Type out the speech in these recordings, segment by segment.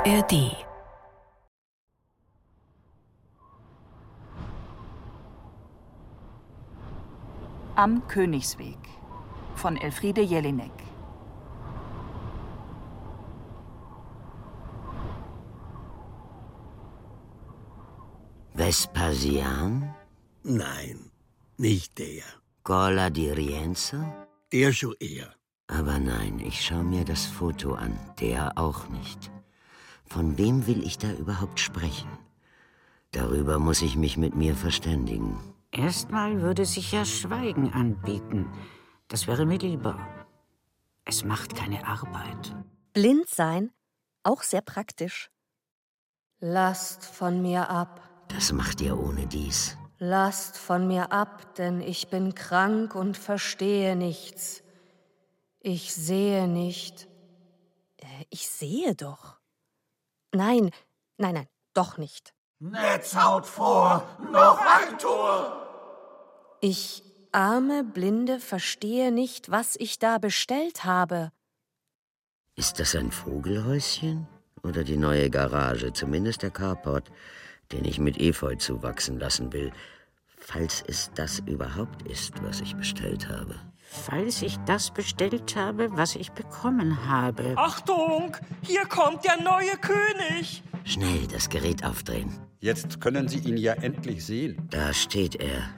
ARD Am Königsweg von Elfriede Jelinek Vespasian? Nein, nicht der. Gola di Rienzo? Der schon eher. Aber nein, ich schau mir das Foto an. Der auch nicht. Von wem will ich da überhaupt sprechen? Darüber muss ich mich mit mir verständigen. Erstmal würde sich ja Schweigen anbieten. Das wäre mir lieber. Es macht keine Arbeit. Blind sein, auch sehr praktisch. Lasst von mir ab. Das macht ihr ohne dies. Lasst von mir ab, denn ich bin krank und verstehe nichts. Ich sehe nicht. Äh, Ich sehe doch. Nein, nein, nein, doch nicht. Netzhaut vor, noch ein Tor! Ich, arme Blinde, verstehe nicht, was ich da bestellt habe. Ist das ein Vogelhäuschen? Oder die neue Garage, zumindest der Carport, den ich mit Efeu zuwachsen lassen will, falls es das überhaupt ist, was ich bestellt habe. Falls ich das bestellt habe, was ich bekommen habe. Achtung, hier kommt der neue König. Schnell das Gerät aufdrehen. Jetzt können Sie ihn ja endlich sehen. Da steht er.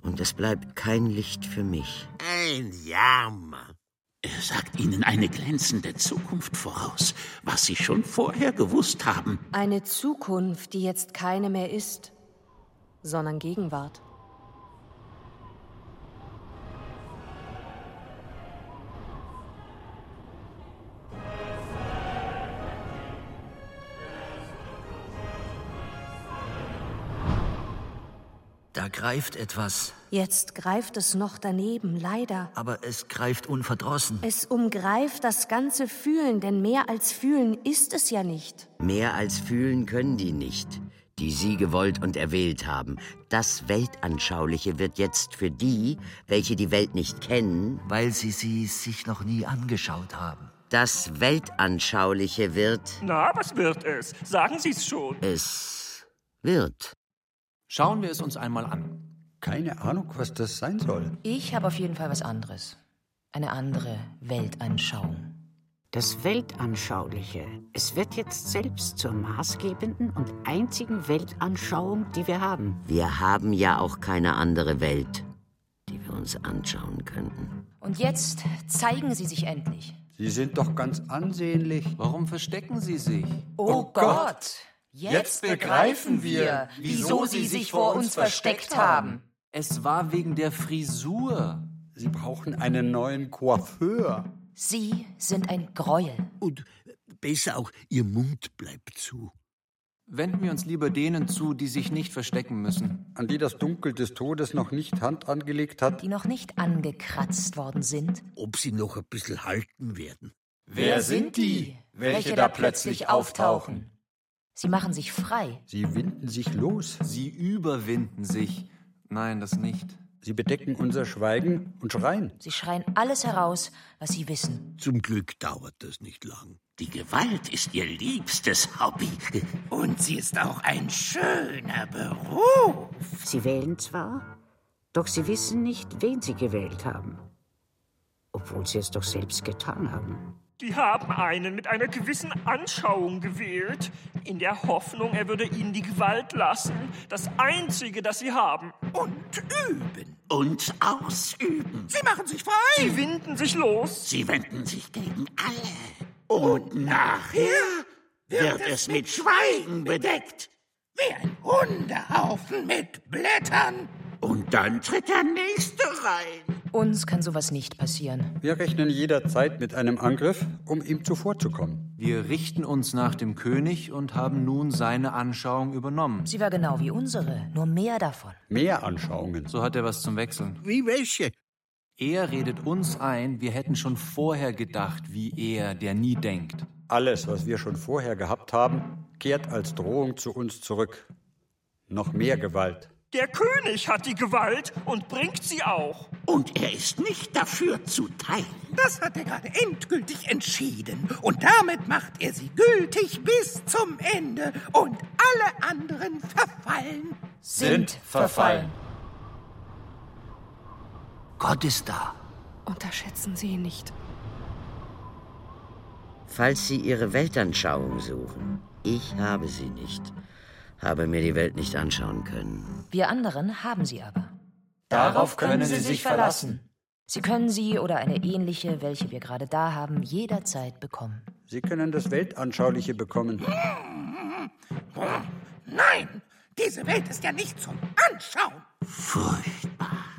Und es bleibt kein Licht für mich. Ein Jammer. Er sagt Ihnen eine glänzende Zukunft voraus, was Sie schon vorher gewusst haben. Eine Zukunft, die jetzt keine mehr ist, sondern Gegenwart. Greift etwas, Jetzt greift es noch daneben, leider. aber es greift unverdrossen. Es umgreift das ganze Fühlen, denn mehr als Fühlen ist es ja nicht. Mehr als fühlen können die nicht, die sie gewollt und erwählt haben. Das Weltanschauliche wird jetzt für die, welche die Welt nicht kennen, Weil sie sie sich noch nie angeschaut haben. das Weltanschauliche wird Na, was wird es? Sagen Sie es schon. es wird. Schauen wir es uns einmal an. Keine Ahnung, was das sein soll. Ich habe auf jeden Fall was anderes. Eine andere Weltanschauung. Das Weltanschauliche. Es wird jetzt selbst zur maßgebenden und einzigen Weltanschauung, die wir haben. Wir haben ja auch keine andere Welt, die wir uns anschauen könnten. Und jetzt zeigen Sie sich endlich. Sie sind doch ganz ansehnlich. Warum verstecken Sie sich? Oh, Gott! Jetzt begreifen wir, wieso Sie sich vor uns versteckt haben. Es war wegen der Frisur. Sie brauchen einen neuen Coiffeur. Sie sind ein Gräuel. Und besser auch, Ihr Mund bleibt zu. Wenden wir uns lieber denen zu, die sich nicht verstecken müssen. An die das Dunkel des Todes noch nicht Hand angelegt hat. Die noch nicht angekratzt worden sind. Ob Sie noch ein bisschen halten werden. Wer sind die, welche da plötzlich auftauchen? Sie machen sich frei. Sie winden sich los. Sie überwinden sich. Nein, das nicht. Sie bedecken unser Schweigen und schreien. Sie schreien alles heraus, was sie wissen. Zum Glück dauert das nicht lang. Die Gewalt ist Ihr liebstes Hobby. Und sie ist auch ein schöner Beruf. Sie wählen zwar, doch sie wissen nicht, wen sie gewählt haben. Obwohl sie es doch selbst getan haben. Die haben einen mit einer gewissen Anschauung gewählt, in der Hoffnung, er würde ihnen die Gewalt lassen, das Einzige, das sie haben. Und üben. Und ausüben. Sie machen sich frei. Sie winden sich los. Sie wenden sich gegen alle. Und nachher wird es mit Schweigen bedeckt. Wie ein Hundehaufen mit Blättern. Und dann tritt der Nächste rein. Uns kann sowas nicht passieren. Wir rechnen jederzeit mit einem Angriff, um ihm zuvorzukommen. Wir richten uns nach dem König und haben nun seine Anschauung übernommen. Sie war genau wie unsere, nur mehr davon. Mehr Anschauungen. So hat er was zum Wechseln. Wie welche? Er redet uns ein, wir hätten schon vorher gedacht, wie er, der nie denkt. Alles, was wir schon vorher gehabt haben, kehrt als Drohung zu uns zurück. Noch mehr Gewalt. Der König hat die Gewalt und bringt sie auch. Und er ist nicht dafür zu teilen. Das hat er gerade endgültig entschieden. Und damit macht er sie gültig bis zum Ende. Und alle anderen verfallen. Sind verfallen. Gott ist da. Unterschätzen Sie ihn nicht. Falls Sie Ihre Weltanschauung suchen, ich habe sie nicht. Habe mir die Welt nicht anschauen können. Wir anderen haben sie aber. Darauf können Sie sich verlassen. Sie können sie oder eine ähnliche, welche wir gerade da haben, jederzeit bekommen. Sie können das Weltanschauliche bekommen. Nein, diese Welt ist ja nicht zum Anschauen. Furchtbar.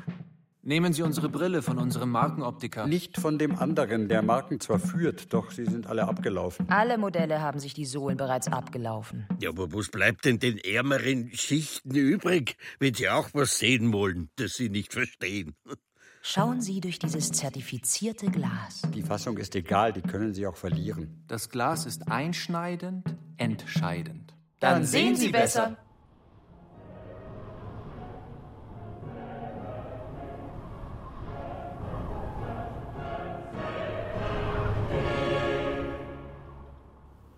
Nehmen Sie unsere Brille von unserem Markenoptiker. Nicht von dem anderen, der Marken zwar führt, doch sie sind alle abgelaufen. Alle Modelle haben sich die Sohlen bereits abgelaufen. Ja, aber was bleibt denn den ärmeren Schichten übrig, wenn sie auch was sehen wollen, das sie nicht verstehen? Schauen Sie durch dieses zertifizierte Glas. Die Fassung ist egal, die können Sie auch verlieren. Das Glas ist einschneidend, entscheidend. Dann sehen Sie besser.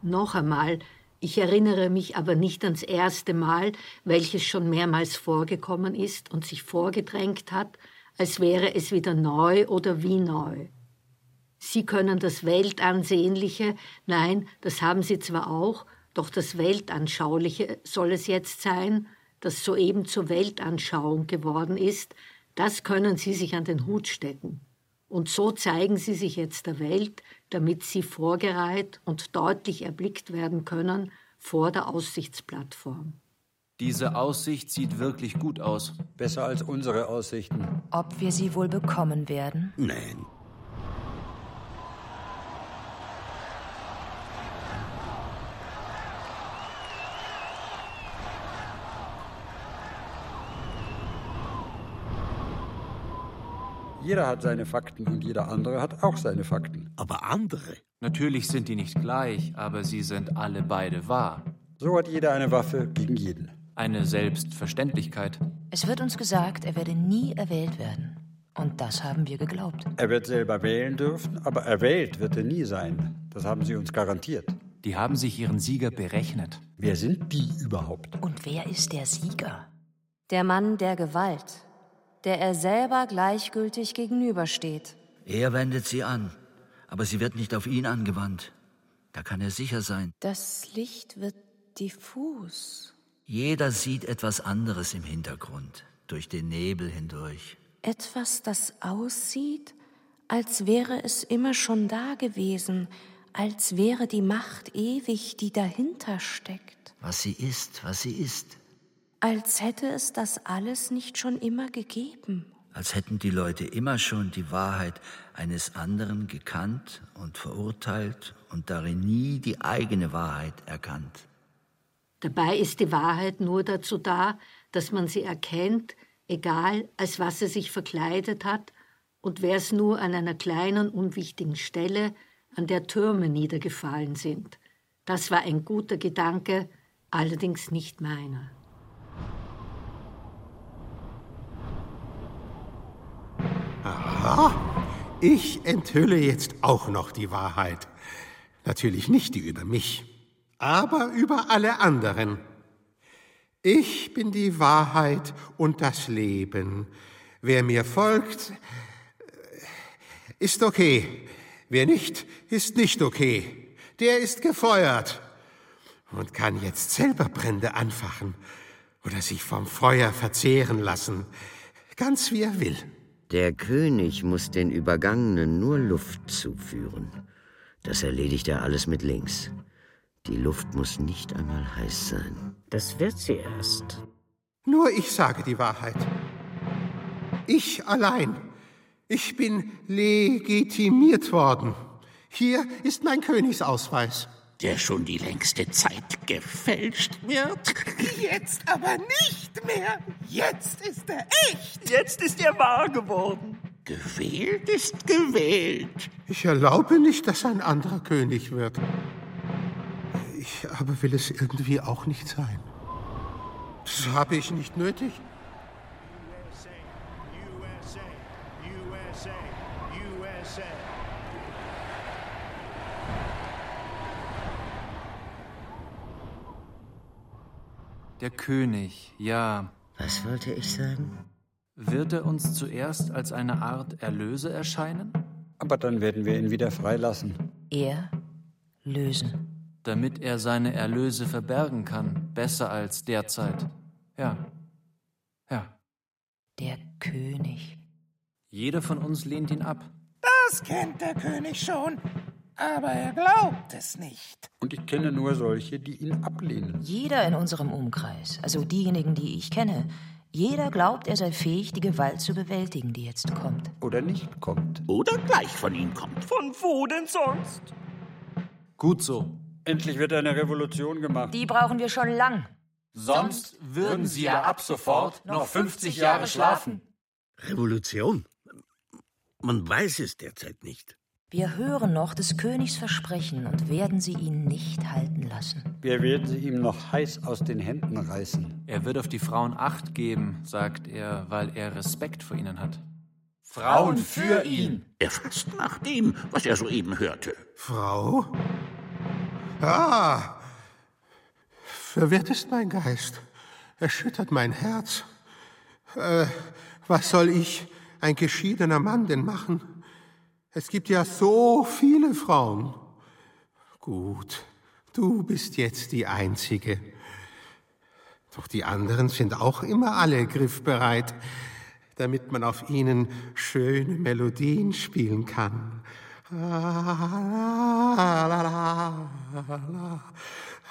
Noch einmal, ich erinnere mich aber nicht ans erste Mal, welches schon mehrmals vorgekommen ist und sich vorgedrängt hat, als wäre es wieder neu oder wie neu. Sie können das Weltansehnliche, nein, das haben Sie zwar auch, doch das Weltanschauliche soll es jetzt sein, das soeben zur Weltanschauung geworden ist, das können Sie sich an den Hut stecken. Und so zeigen Sie sich jetzt der Welt, damit Sie vorgereiht und deutlich erblickt werden können vor der Aussichtsplattform. Diese Aussicht sieht wirklich gut aus. Besser als unsere Aussichten. Ob wir sie wohl bekommen werden? Nein. Jeder hat seine Fakten und jeder andere hat auch seine Fakten. Aber andere? Natürlich sind die nicht gleich, aber sie sind alle beide wahr. So hat jeder eine Waffe gegen jeden. Eine Selbstverständlichkeit. Es wird uns gesagt, er werde nie erwählt werden. Und das haben wir geglaubt. Er wird selber wählen dürfen, aber erwählt wird er nie sein. Das haben sie uns garantiert. Die haben sich ihren Sieger berechnet. Wer sind die überhaupt? Und wer ist der Sieger? Der Mann der Gewalt, der er selber gleichgültig gegenübersteht. Er wendet sie an, aber sie wird nicht auf ihn angewandt. Da kann er sicher sein. Das Licht wird diffus. Jeder sieht etwas anderes im Hintergrund, durch den Nebel hindurch. Etwas, das aussieht, als wäre es immer schon da gewesen, als wäre die Macht ewig, die dahinter steckt. Was sie ist, was sie ist. Als hätte es das alles nicht schon immer gegeben. Als hätten die Leute immer schon die Wahrheit eines anderen gekannt und verurteilt und darin nie die eigene Wahrheit erkannt. Dabei ist die Wahrheit nur dazu da, dass man sie erkennt, egal als was sie sich verkleidet hat und wer es nur an einer kleinen, unwichtigen Stelle, an der Türme niedergefallen sind. Das war ein guter Gedanke, allerdings nicht meiner. Aha, ich enthülle jetzt auch noch die Wahrheit. Natürlich nicht die über mich, aber über alle anderen. Ich bin die Wahrheit und das Leben. Wer mir folgt, ist okay. Wer nicht, ist nicht okay. Der ist gefeuert und kann jetzt selber Brände anfachen oder sich vom Feuer verzehren lassen, ganz wie er will. Der König muss den Übergangenen nur Luft zuführen. Das erledigt er alles mit links. Die Luft muss nicht einmal heiß sein. Das wird sie erst. Nur ich sage die Wahrheit. Ich allein. Ich bin legitimiert worden. Hier ist mein Königsausweis der schon die längste Zeit gefälscht wird. Jetzt aber nicht mehr. Jetzt ist er echt. Jetzt ist er wahr geworden. Gewählt ist gewählt. Ich erlaube nicht, dass ein anderer König wird. Ich aber will es irgendwie auch nicht sein. Das habe ich nicht nötig. USA, USA, USA, USA. Der König, ja. Was wollte ich sagen? Wird er uns zuerst als eine Art Erlöser erscheinen? Aber dann werden wir ihn wieder freilassen. Er lösen. Damit er seine Erlöse verbergen kann, besser als derzeit. Ja. Ja. Der König. Jeder von uns lehnt ihn ab. Das kennt der König schon, aber er glaubt es nicht. Und ich kenne nur solche, die ihn ablehnen. Jeder in unserem Umkreis, also diejenigen, die ich kenne, jeder glaubt, er sei fähig, die Gewalt zu bewältigen, die jetzt kommt. Oder nicht kommt. Oder gleich von ihm kommt. Von wo denn sonst? Gut so. Endlich wird eine Revolution gemacht. Die brauchen wir schon lang. Sonst würden sie ja ab sofort noch 50 Jahre schlafen. Revolution? Man weiß es derzeit nicht. Wir hören noch des Königs Versprechen und werden sie ihn nicht halten lassen. Wir werden sie ihm noch heiß aus den Händen reißen. Er wird auf die Frauen Acht geben, sagt er, weil er Respekt vor ihnen hat. Frauen für ihn. Er fasst nach dem, was er soeben hörte. Frau? Ah, verwirrt ist mein Geist, erschüttert mein Herz. Äh, was soll ich, ein geschiedener Mann, denn machen? Es gibt ja so viele Frauen. Gut, du bist jetzt die Einzige. Doch die anderen sind auch immer alle griffbereit, damit man auf ihnen schöne Melodien spielen kann.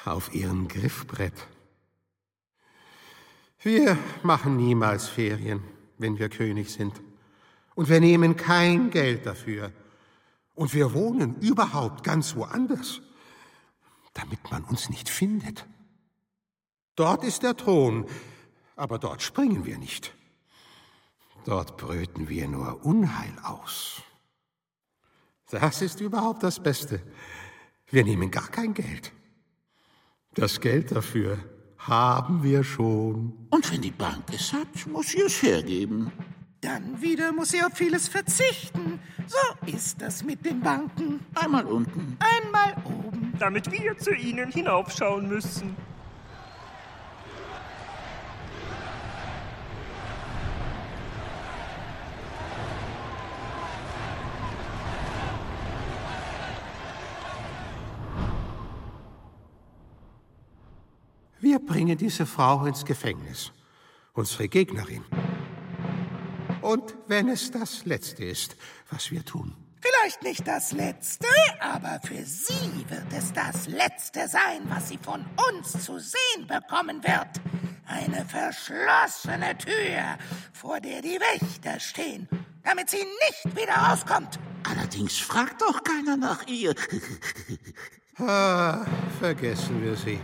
Auf ihrem Griffbrett. Wir machen niemals Ferien, wenn wir König sind. Und wir nehmen kein Geld dafür. Und wir wohnen überhaupt ganz woanders, damit man uns nicht findet. Dort ist der Thron, aber dort springen wir nicht. Dort brüten wir nur Unheil aus. Das ist überhaupt das Beste. Wir nehmen gar kein Geld. Das Geld dafür haben wir schon. Und wenn die Bank es hat, muss sie es hergeben. Dann wieder muss sie auf vieles verzichten. So ist das mit den Banken. Einmal unten, einmal oben. Damit wir zu ihnen hinaufschauen müssen. Wir bringen diese Frau ins Gefängnis, unsere Gegnerin. Und wenn es das Letzte ist, was wir tun. Vielleicht nicht das Letzte, aber für sie wird es das Letzte sein, was sie von uns zu sehen bekommen wird. Eine verschlossene Tür, vor der die Wächter stehen, damit sie nicht wieder rauskommt. Allerdings fragt doch keiner nach ihr. ah, vergessen wir sie.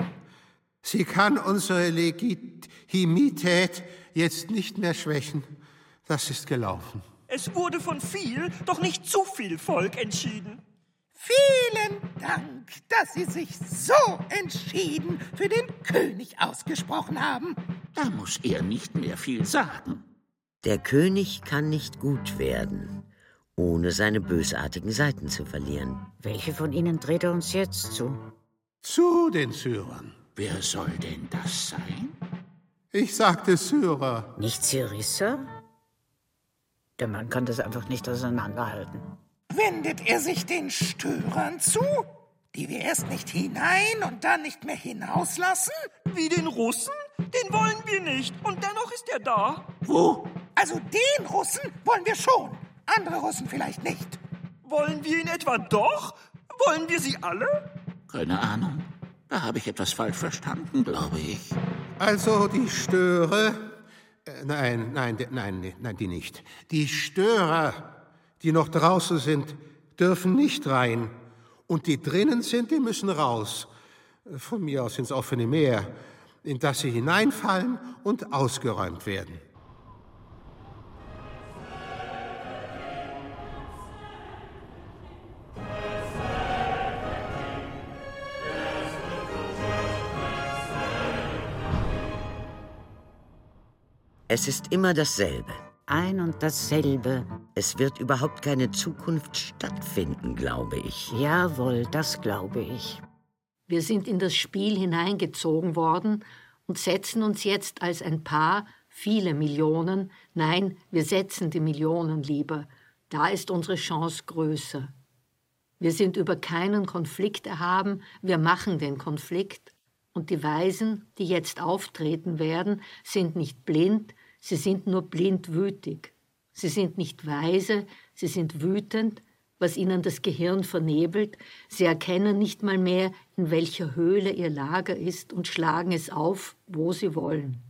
Sie kann unsere Legitimität jetzt nicht mehr schwächen. Das ist gelaufen. Es wurde von viel, doch nicht zu viel Volk entschieden. Vielen Dank, dass Sie sich so entschieden für den König ausgesprochen haben. Da muss er nicht mehr viel sagen. Der König kann nicht gut werden, ohne seine bösartigen Seiten zu verlieren. Welche von ihnen dreht er uns jetzt zu? Zu den Syrern. Wer soll denn das sein? Ich sagte Syrer. Nicht Syrisser? Der Mann kann das einfach nicht auseinanderhalten. Wendet er sich den Störern zu, die wir erst nicht hinein und dann nicht mehr hinauslassen? Wie den Russen? Den wollen wir nicht. Und dennoch ist er da. Wo? Also den Russen wollen wir schon. Andere Russen vielleicht nicht. Wollen wir ihn etwa doch? Wollen wir sie alle? Keine Ahnung. Da habe ich etwas falsch verstanden, glaube ich. Also die Störer. Äh, nein, nein, nein, nein, die nicht. Die Störer, die noch draußen sind, dürfen nicht rein. Und die drinnen sind, die müssen raus. Von mir aus ins offene Meer, in das sie hineinfallen und ausgeräumt werden. Es ist immer dasselbe. Ein und dasselbe. Es wird überhaupt keine Zukunft stattfinden, glaube ich. Jawohl, das glaube ich. Wir sind in das Spiel hineingezogen worden und setzen uns jetzt als ein Paar viele Millionen, nein, wir setzen die Millionen lieber, da ist unsere Chance größer. Wir sind über keinen Konflikt erhaben, wir machen den Konflikt, und die Weisen, die jetzt auftreten werden, sind nicht blind, sie sind nur blindwütig. Sie sind nicht weise, sie sind wütend, was ihnen das Gehirn vernebelt, sie erkennen nicht mal mehr, in welcher Höhle ihr Lager ist und schlagen es auf, wo sie wollen.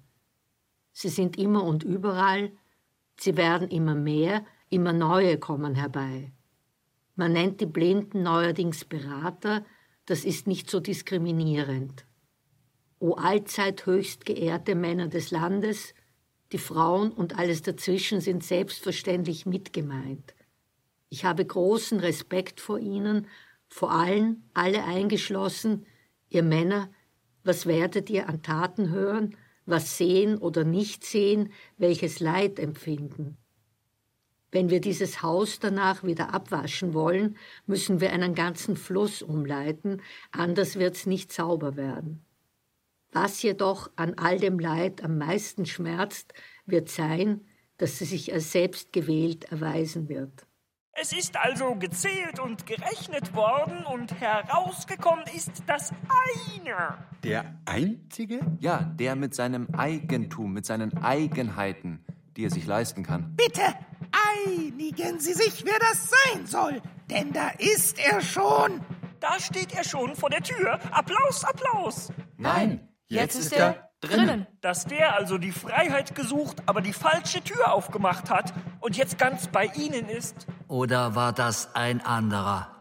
Sie sind immer und überall, sie werden immer mehr, immer neue kommen herbei. Man nennt die Blinden neuerdings Berater, das ist nicht so diskriminierend. O allzeit höchst geehrte Männer des Landes, die Frauen und alles dazwischen sind selbstverständlich mitgemeint. Ich habe großen Respekt vor Ihnen, vor allen, alle eingeschlossen, ihr Männer, was werdet ihr an Taten hören, was sehen oder nicht sehen, welches Leid empfinden? Wenn wir dieses Haus danach wieder abwaschen wollen, müssen wir einen ganzen Fluss umleiten, anders wird's nicht sauber werden. Was jedoch an all dem Leid am meisten schmerzt, wird sein, dass sie sich als selbst gewählt erweisen wird. Es ist also gezählt und gerechnet worden und herausgekommen ist das eine. Der einzige? Ja, der mit seinem Eigentum, mit seinen Eigenheiten, die er sich leisten kann. Bitte einigen Sie sich, wer das sein soll, denn da ist er schon. Da steht er schon vor der Tür. Applaus, Applaus. Nein, jetzt, jetzt ist er drinnen. Dass der also die Freiheit gesucht, aber die falsche Tür aufgemacht hat und jetzt ganz bei Ihnen ist. Oder war das ein anderer?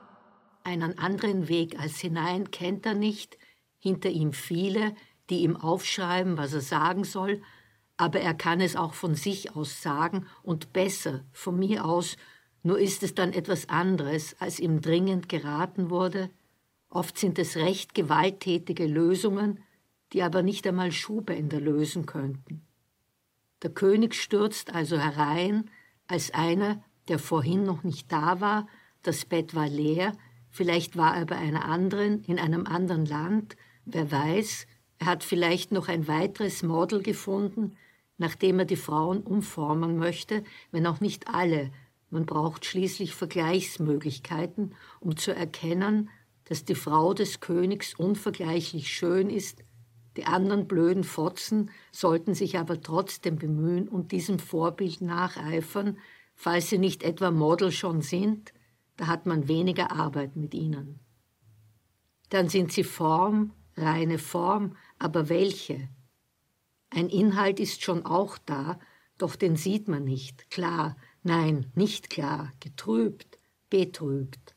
Einen anderen Weg als hinein kennt er nicht, hinter ihm viele, die ihm aufschreiben, was er sagen soll, aber er kann es auch von sich aus sagen und besser, von mir aus, nur ist es dann etwas anderes, als ihm dringend geraten wurde. Oft sind es recht gewalttätige Lösungen, die aber nicht einmal Schuhbänder lösen könnten. Der König stürzt also herein, als einer, der vorhin noch nicht da war, das Bett war leer, vielleicht war er bei einer anderen, in einem anderen Land, wer weiß, er hat vielleicht noch ein weiteres Model gefunden, nachdem er die Frauen umformen möchte, wenn auch nicht alle. Man braucht schließlich Vergleichsmöglichkeiten, um zu erkennen, dass die Frau des Königs unvergleichlich schön ist. Die anderen blöden Fotzen sollten sich aber trotzdem bemühen und diesem Vorbild nacheifern, falls sie nicht etwa Model schon sind, da hat man weniger Arbeit mit ihnen. Dann sind sie Form, reine Form, aber welche? Ein Inhalt ist schon auch da, doch den sieht man nicht, klar, nein, nicht klar, getrübt, betrübt.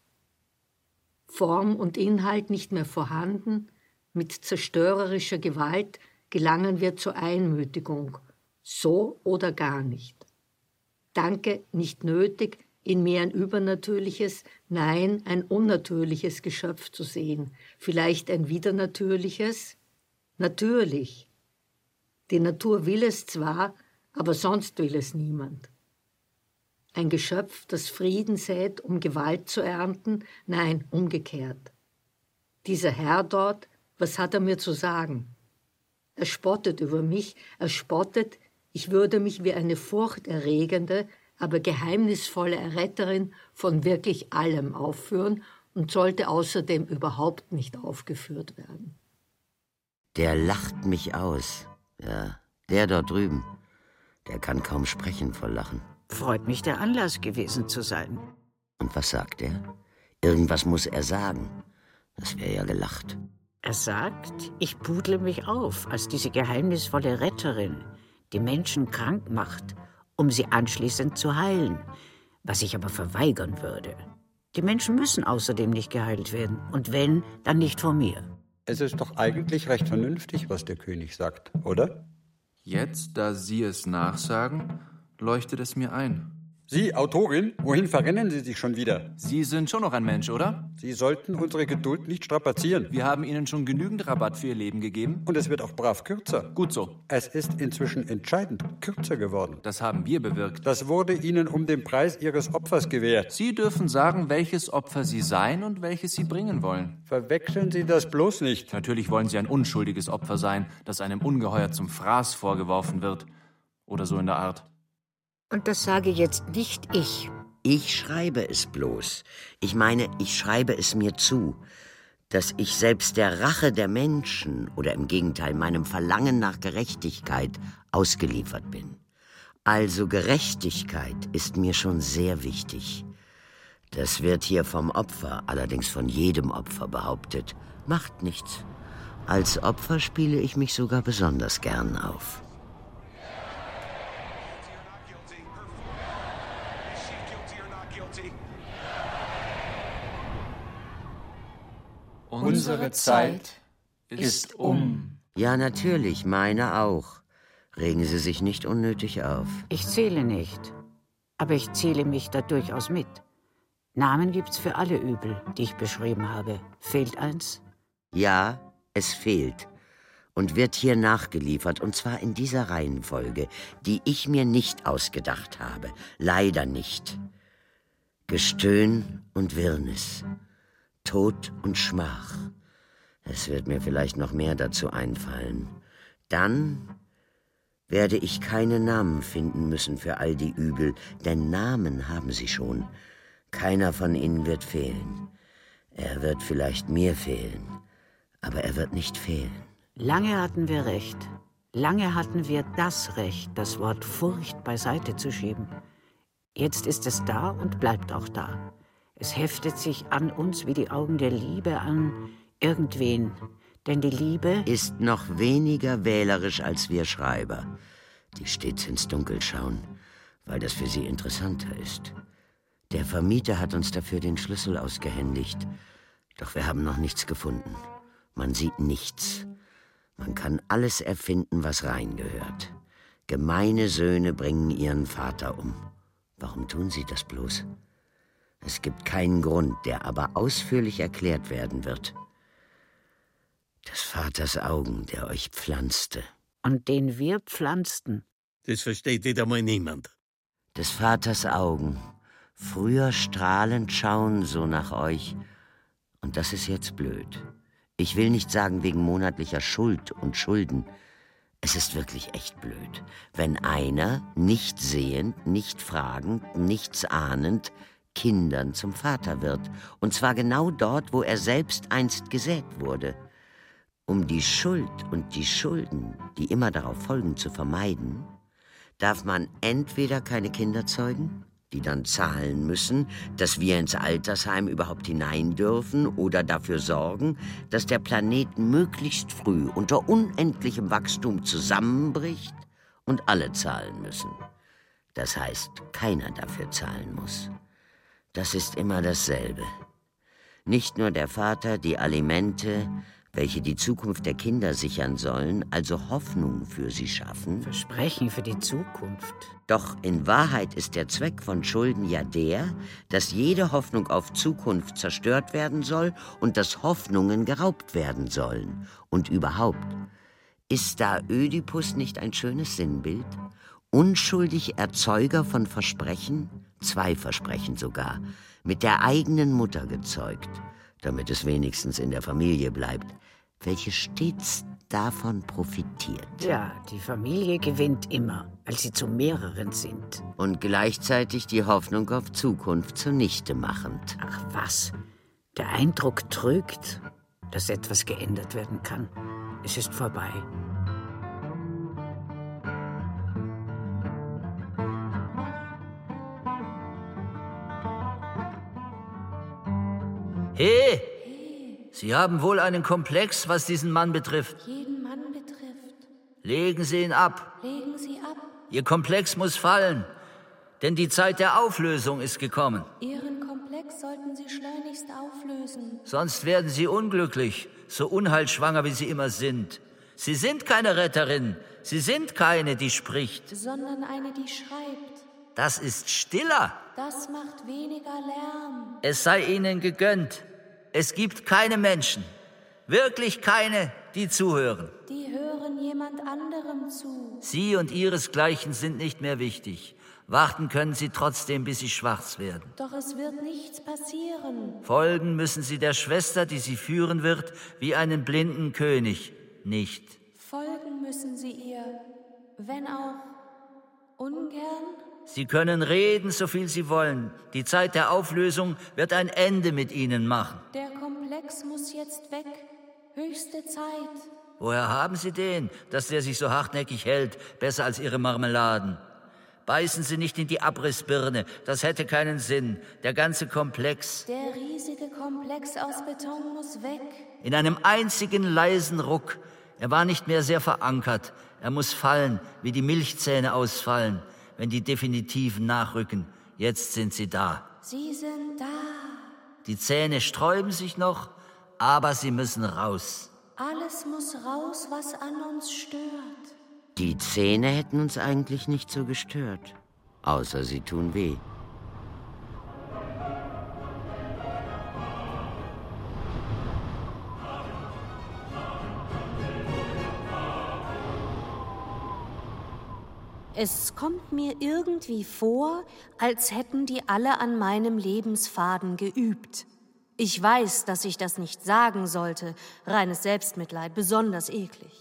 Form und Inhalt nicht mehr vorhanden, mit zerstörerischer Gewalt gelangen wir zur Einmütigung, so oder gar nicht. Danke, nicht nötig, in mir ein übernatürliches, nein, ein unnatürliches Geschöpf zu sehen, vielleicht ein widernatürliches? Natürlich, die Natur will es zwar, aber sonst will es niemand. Ein Geschöpf, das Frieden sät, um Gewalt zu ernten? Nein, umgekehrt. Dieser Herr dort, was hat er mir zu sagen? Er spottet über mich, er spottet, ich würde mich wie eine furchterregende, aber geheimnisvolle Erretterin von wirklich allem aufführen und sollte außerdem überhaupt nicht aufgeführt werden. Der lacht mich aus. Ja, der dort drüben. Der kann kaum sprechen vor Lachen. Freut mich, der Anlass gewesen zu sein. Und was sagt er? Irgendwas muss er sagen. Das wäre ja gelacht. Er sagt, ich pudle mich auf als diese geheimnisvolle Retterin, die Menschen krank macht, um sie anschließend zu heilen, was ich aber verweigern würde. Die Menschen müssen außerdem nicht geheilt werden, und wenn, dann nicht von mir. Es ist doch eigentlich recht vernünftig, was der König sagt, oder? Jetzt, da Sie es nachsagen, leuchtet es mir ein. Sie, Autorin, wohin verrennen Sie sich schon wieder? Sie sind schon noch ein Mensch, oder? Sie sollten unsere Geduld nicht strapazieren. Wir haben Ihnen schon genügend Rabatt für Ihr Leben gegeben. Und es wird auch brav kürzer. Gut so. Es ist inzwischen entscheidend kürzer geworden. Das haben wir bewirkt. Das wurde Ihnen um den Preis Ihres Opfers gewährt. Sie dürfen sagen, welches Opfer Sie sein und welches Sie bringen wollen. Verwechseln Sie das bloß nicht. Natürlich wollen Sie ein unschuldiges Opfer sein, das einem Ungeheuer zum Fraß vorgeworfen wird. Oder so in der Art. Und das sage jetzt nicht ich. Ich schreibe es bloß. Ich meine, ich schreibe es mir zu, dass ich selbst der Rache der Menschen oder im Gegenteil meinem Verlangen nach Gerechtigkeit ausgeliefert bin. Also Gerechtigkeit ist mir schon sehr wichtig. Das wird hier vom Opfer, allerdings von jedem Opfer behauptet. Macht nichts. Als Opfer spiele ich mich sogar besonders gern auf. Unsere Zeit ist um. Ja, natürlich, meine auch. Regen Sie sich nicht unnötig auf. Ich zähle nicht, aber ich zähle mich da durchaus mit. Namen gibt's für alle Übel, die ich beschrieben habe. Fehlt eins? Ja, es fehlt und wird hier nachgeliefert, und zwar in dieser Reihenfolge, die ich mir nicht ausgedacht habe, leider nicht. Gestöhn und Wirrnis, Tod und Schmach. Es wird mir vielleicht noch mehr dazu einfallen. Dann werde ich keine Namen finden müssen für all die Übel, denn Namen haben sie schon. Keiner von ihnen wird fehlen. Er wird vielleicht mir fehlen, aber er wird nicht fehlen. Lange hatten wir recht. Lange hatten wir das Recht, das Wort Furcht beiseite zu schieben. Jetzt ist es da und bleibt auch da. Es heftet sich an uns wie die Augen der Liebe an irgendwen. Denn die Liebe ist noch weniger wählerisch als wir Schreiber, die stets ins Dunkel schauen, weil das für sie interessanter ist. Der Vermieter hat uns dafür den Schlüssel ausgehändigt, doch wir haben noch nichts gefunden. Man sieht nichts. Man kann alles erfinden, was reingehört. Gemeine Söhne bringen ihren Vater um. Warum tun sie das bloß? Es gibt keinen Grund, der aber ausführlich erklärt werden wird. Des Vaters Augen, der euch pflanzte. Und den wir pflanzten. Das versteht wieder mal niemand. Des Vaters Augen, früher strahlend schauen so nach euch. Und das ist jetzt blöd. Ich will nicht sagen wegen monatlicher Schuld und Schulden. Es ist wirklich echt blöd, wenn einer, nicht sehend, nicht fragend, nichts ahnend, Kindern zum Vater wird, und zwar genau dort, wo er selbst einst gesät wurde. Um die Schuld und die Schulden, die immer darauf folgen, zu vermeiden, darf man entweder keine Kinder zeugen, die dann zahlen müssen, dass wir ins Altersheim überhaupt hinein dürfen oder dafür sorgen, dass der Planet möglichst früh unter unendlichem Wachstum zusammenbricht und alle zahlen müssen. Das heißt, keiner dafür zahlen muss. Das ist immer dasselbe. Nicht nur der Vater, die Alimente, welche die Zukunft der Kinder sichern sollen, also Hoffnung für sie schaffen. Versprechen für die Zukunft. Doch in Wahrheit ist der Zweck von Schulden ja der, dass jede Hoffnung auf Zukunft zerstört werden soll und dass Hoffnungen geraubt werden sollen. Und überhaupt, ist da Ödipus nicht ein schönes Sinnbild? Unschuldig Erzeuger von Versprechen, zwei Versprechen sogar, mit der eigenen Mutter gezeugt, damit es wenigstens in der Familie bleibt, welche stets davon profitiert. Ja, die Familie gewinnt immer, weil sie zu mehreren sind. Und gleichzeitig die Hoffnung auf Zukunft zunichte machend. Ach was, der Eindruck trügt, dass etwas geändert werden kann. Es ist vorbei. He! Sie haben wohl einen Komplex, was diesen Mann betrifft. Jeden Mann betrifft. Legen Sie ihn ab. Legen Sie ab. Ihr Komplex muss fallen, denn die Zeit der Auflösung ist gekommen. Ihren Komplex sollten Sie schleunigst auflösen. Sonst werden Sie unglücklich, so unheilschwanger wie Sie immer sind. Sie sind keine Retterin. Sie sind keine, die spricht. Sondern eine, die schreibt. Das ist stiller. Das macht weniger Lärm. Es sei ihnen gegönnt. Es gibt keine Menschen, wirklich keine, die zuhören. Die hören jemand anderem zu. Sie und ihresgleichen sind nicht mehr wichtig. Warten können sie trotzdem, bis sie schwarz werden. Doch es wird nichts passieren. Folgen müssen sie der Schwester, die sie führen wird, wie einen blinden König, nicht. Folgen müssen sie ihr, wenn auch ungern? Sie können reden, so viel Sie wollen. Die Zeit der Auflösung wird ein Ende mit Ihnen machen. Der Komplex muss jetzt weg. Höchste Zeit. Woher haben Sie den, dass der sich so hartnäckig hält, besser als Ihre Marmeladen? Beißen Sie nicht in die Abrissbirne, das hätte keinen Sinn. Der ganze Komplex. Der riesige Komplex aus Beton muss weg. In einem einzigen leisen Ruck. Er war nicht mehr sehr verankert. Er muss fallen, wie die Milchzähne ausfallen wenn die definitiven nachrücken. Jetzt sind sie da. Sie sind da. Die Zähne sträuben sich noch, aber sie müssen raus. Alles muss raus, was an uns stört. Die Zähne hätten uns eigentlich nicht so gestört, außer sie tun weh. Es kommt mir irgendwie vor, als hätten die alle an meinem Lebensfaden geübt. Ich weiß, dass ich das nicht sagen sollte, reines Selbstmitleid, besonders eklig.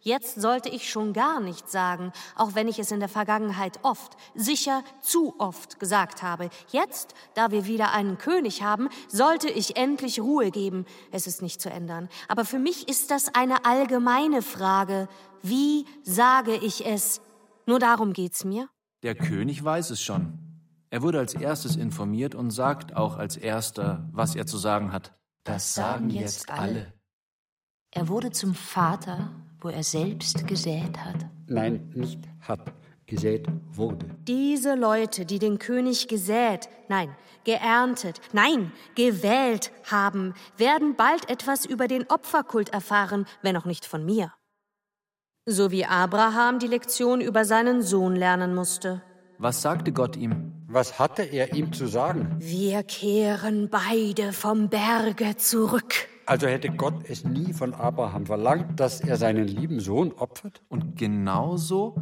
Jetzt sollte ich schon gar nichts sagen, auch wenn ich es in der Vergangenheit oft, sicher zu oft gesagt habe. Jetzt, da wir wieder einen König haben, sollte ich endlich Ruhe geben. Es ist nicht zu ändern. Aber für mich ist das eine allgemeine Frage. Wie sage ich es? Nur darum geht's mir. Der König weiß es schon. Er wurde als erstes informiert und sagt auch als erster, was er zu sagen hat. Das sagen jetzt alle. Er wurde zum Vater, wo er selbst gesät hat. Nein, nicht hat, gesät wurde. Diese Leute, die den König gesät, nein, geerntet, nein, gewählt haben, werden bald etwas über den Opferkult erfahren, wenn auch nicht von mir. So wie Abraham die Lektion über seinen Sohn lernen musste. Was sagte Gott ihm? Was hatte er ihm zu sagen? Wir kehren beide vom Berge zurück. Also hätte Gott es nie von Abraham verlangt, dass er seinen lieben Sohn opfert? Und genauso,